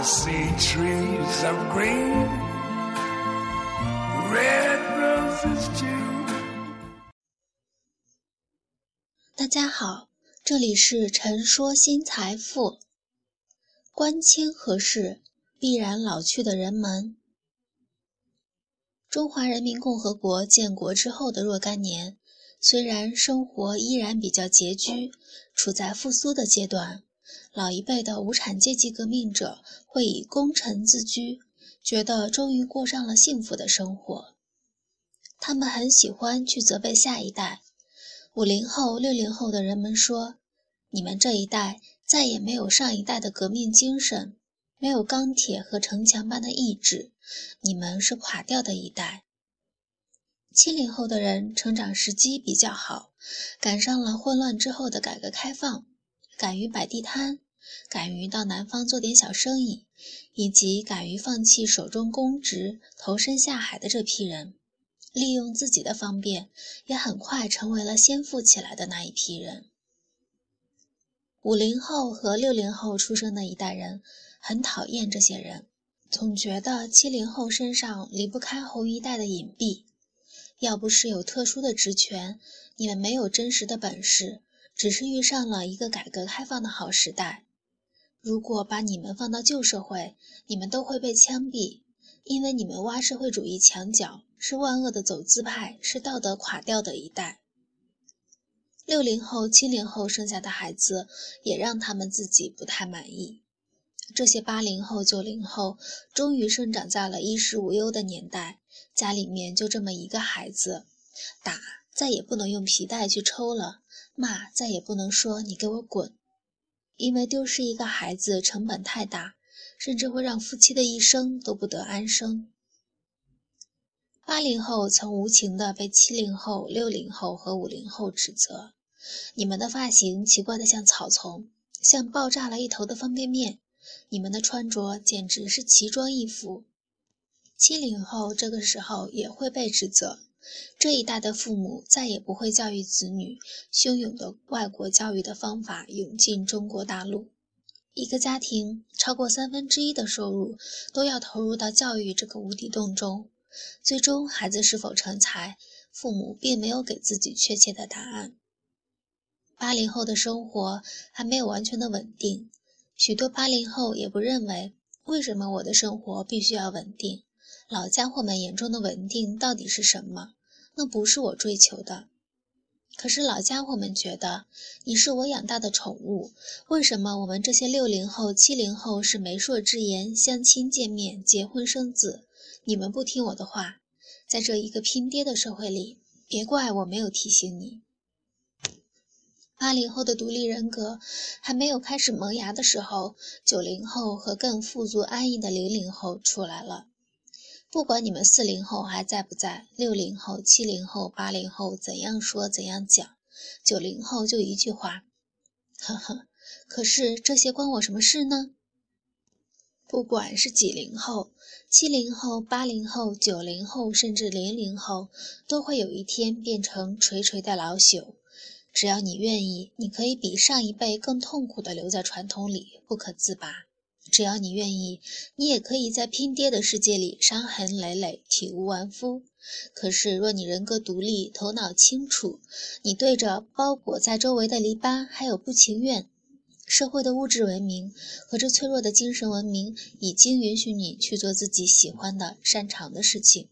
See trees of green, red roses too. 大家好，这里是陈说新财富。官清何事？必然老去的人们。中华人民共和国建国之后的若干年，虽然生活依然比较拮据，处在复苏的阶段。老一辈的无产阶级革命者会以功臣自居，觉得终于过上了幸福的生活。他们很喜欢去责备下一代。五零后、六零后的人们说：“你们这一代再也没有上一代的革命精神。”没有钢铁和城墙般的意志，你们是垮掉的一代。七零后的人成长时机比较好，赶上了混乱之后的改革开放，敢于摆地摊，敢于到南方做点小生意，以及敢于放弃手中公职，投身下海的这批人，利用自己的方便，也很快成为了先富起来的那一批人。五零后和六零后出生的一代人。很讨厌这些人，总觉得七零后身上离不开红一代的隐蔽。要不是有特殊的职权，你们没有真实的本事，只是遇上了一个改革开放的好时代。如果把你们放到旧社会，你们都会被枪毙，因为你们挖社会主义墙角，是万恶的走资派，是道德垮掉的一代。六零后、七零后生下的孩子，也让他们自己不太满意。这些八零后、九零后终于生长在了衣食无忧的年代，家里面就这么一个孩子，打再也不能用皮带去抽了，骂再也不能说你给我滚，因为丢失一个孩子成本太大，甚至会让夫妻的一生都不得安生。八零后曾无情地被七零后、六零后和五零后指责：“你们的发型奇怪的像草丛，像爆炸了一头的方便面。”你们的穿着简直是奇装异服。七零后这个时候也会被指责，这一代的父母再也不会教育子女，汹涌的外国教育的方法涌进中国大陆，一个家庭超过三分之一的收入都要投入到教育这个无底洞中，最终孩子是否成才，父母并没有给自己确切的答案。八零后的生活还没有完全的稳定。许多八零后也不认为，为什么我的生活必须要稳定？老家伙们眼中的稳定到底是什么？那不是我追求的。可是老家伙们觉得，你是我养大的宠物，为什么我们这些六零后、七零后是媒妁之言，相亲见面、结婚生子，你们不听我的话？在这一个拼爹的社会里，别怪我没有提醒你。八零后的独立人格还没有开始萌芽的时候，九零后和更富足安逸的零零后出来了。不管你们四零后还在不在，六零后、七零后、八零后怎样说怎样讲，九零后就一句话：呵呵。可是这些关我什么事呢？不管是几零后、七零后、八零后、九零后，甚至零零后，都会有一天变成垂垂的老朽。只要你愿意，你可以比上一辈更痛苦地留在传统里不可自拔。只要你愿意，你也可以在拼爹的世界里伤痕累累、体无完肤。可是，若你人格独立、头脑清楚，你对着包裹在周围的篱笆还有不情愿，社会的物质文明和这脆弱的精神文明已经允许你去做自己喜欢的、擅长的事情。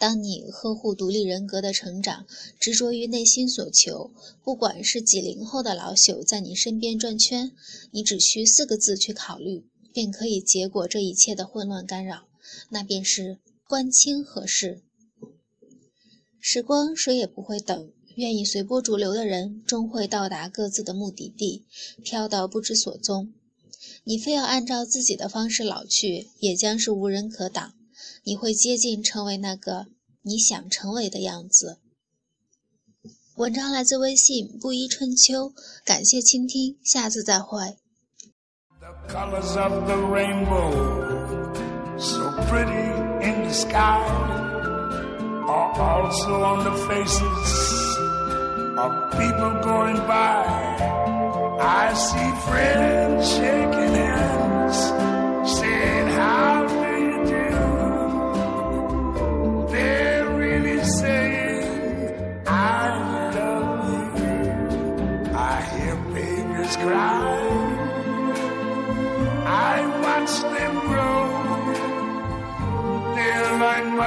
当你呵护独立人格的成长，执着于内心所求，不管是几零后的老朽在你身边转圈，你只需四个字去考虑，便可以结果这一切的混乱干扰，那便是关清何事。时光谁也不会等，愿意随波逐流的人终会到达各自的目的地，飘到不知所踪。你非要按照自己的方式老去，也将是无人可挡。你会接近成为那个你想成为的样子。文章来自微信布衣春秋，感谢倾听，下次再会。I see friends shaking hands, saying, How